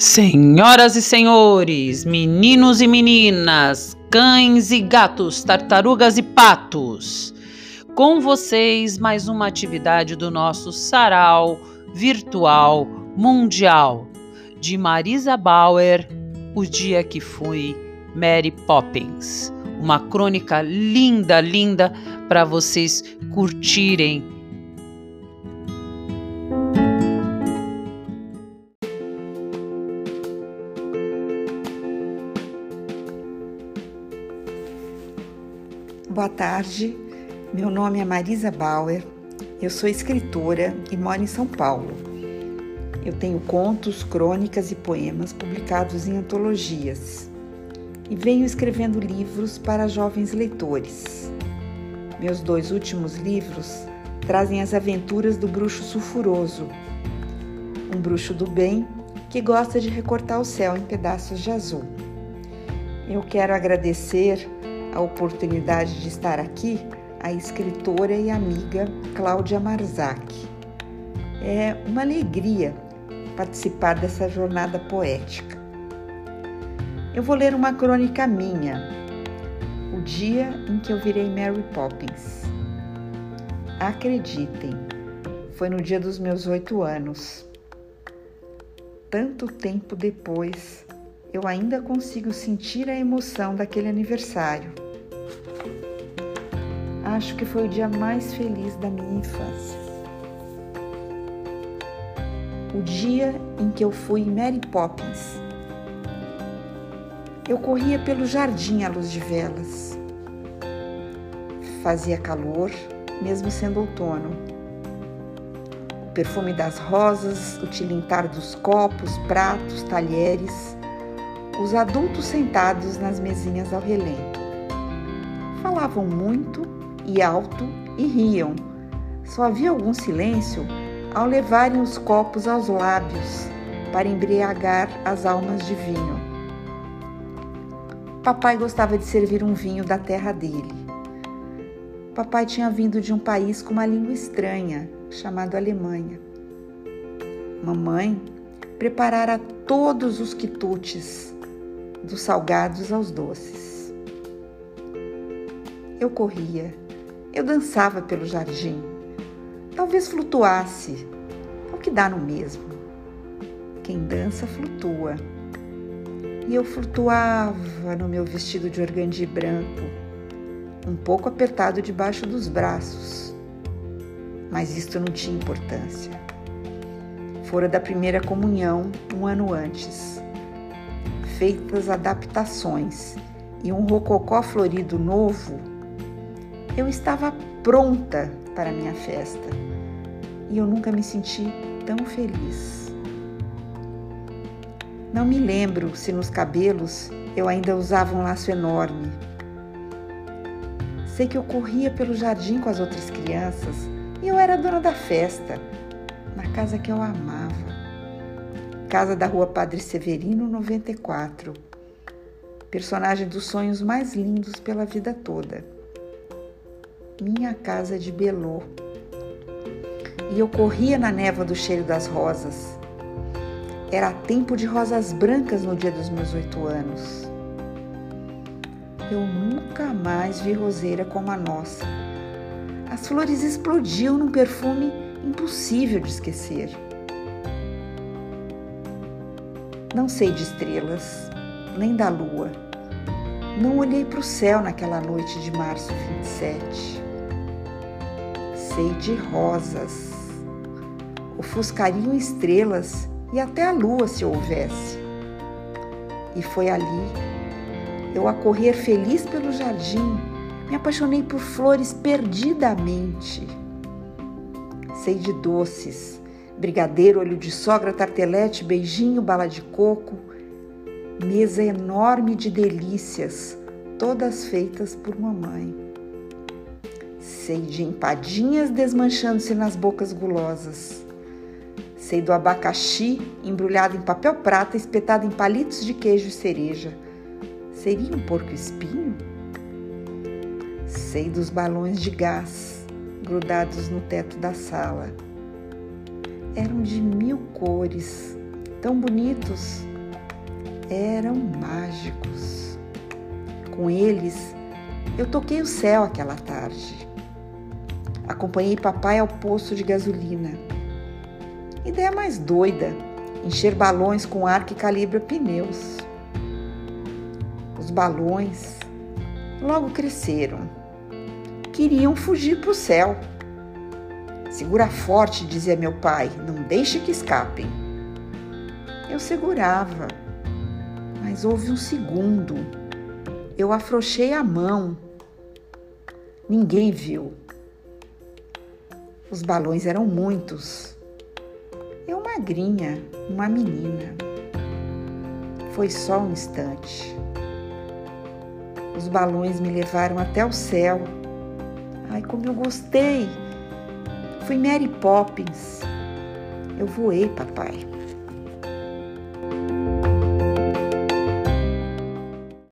Senhoras e senhores, meninos e meninas, cães e gatos, tartarugas e patos, com vocês mais uma atividade do nosso sarau virtual mundial de Marisa Bauer, O Dia que Fui Mary Poppins. Uma crônica linda, linda para vocês curtirem Boa tarde, meu nome é Marisa Bauer, eu sou escritora e moro em São Paulo. Eu tenho contos, crônicas e poemas publicados em antologias e venho escrevendo livros para jovens leitores. Meus dois últimos livros trazem as aventuras do bruxo sulfuroso, um bruxo do bem que gosta de recortar o céu em pedaços de azul. Eu quero agradecer a oportunidade de estar aqui a escritora e amiga Cláudia Marzak. É uma alegria participar dessa jornada poética. Eu vou ler uma crônica minha, o dia em que eu virei Mary Poppins. Acreditem, foi no dia dos meus oito anos. Tanto tempo depois, eu ainda consigo sentir a emoção daquele aniversário. Acho que foi o dia mais feliz da minha infância. O dia em que eu fui Mary Poppins. Eu corria pelo jardim à luz de velas. Fazia calor, mesmo sendo outono. O perfume das rosas, o tilintar dos copos, pratos, talheres os adultos sentados nas mesinhas ao relento. Falavam muito e alto e riam. Só havia algum silêncio ao levarem os copos aos lábios para embriagar as almas de vinho. Papai gostava de servir um vinho da terra dele. Papai tinha vindo de um país com uma língua estranha, chamado Alemanha. Mamãe preparara todos os quitutes dos salgados aos doces. Eu corria, eu dançava pelo jardim, talvez flutuasse, o que dá no mesmo. Quem dança flutua. E eu flutuava no meu vestido de organdi branco, um pouco apertado debaixo dos braços. Mas isto não tinha importância. Fora da primeira comunhão um ano antes feitas adaptações e um rococó florido novo, eu estava pronta para minha festa e eu nunca me senti tão feliz. Não me lembro se nos cabelos eu ainda usava um laço enorme. Sei que eu corria pelo jardim com as outras crianças e eu era dona da festa, na casa que eu amava casa da rua Padre Severino, 94. Personagem dos sonhos mais lindos pela vida toda. Minha casa de Belô. E eu corria na névoa do cheiro das rosas. Era tempo de rosas brancas no dia dos meus oito anos. Eu nunca mais vi roseira como a nossa. As flores explodiam num perfume impossível de esquecer. Não sei de estrelas, nem da lua. Não olhei para o céu naquela noite de março 27. Sei de rosas. Ofuscariam estrelas e até a lua se houvesse. E foi ali, eu a correr feliz pelo jardim, me apaixonei por flores perdidamente. Sei de doces, brigadeiro, olho de sogra, tartelete, beijinho, bala de coco, mesa enorme de delícias, todas feitas por mamãe. Sei de empadinhas desmanchando-se nas bocas gulosas. Sei do abacaxi embrulhado em papel prata, espetado em palitos de queijo e cereja. Seria um porco espinho? Sei dos balões de gás grudados no teto da sala eram de mil cores, tão bonitos, eram mágicos. Com eles, eu toquei o céu aquela tarde. Acompanhei papai ao posto de gasolina. Ideia mais doida: encher balões com ar que calibra pneus. Os balões logo cresceram. Queriam fugir para o céu. Segura forte, dizia meu pai, não deixe que escapem. Eu segurava, mas houve um segundo. Eu afrouxei a mão. Ninguém viu. Os balões eram muitos. Eu magrinha, uma menina. Foi só um instante. Os balões me levaram até o céu. Ai, como eu gostei! Fui Mary Poppins. Eu voei, papai.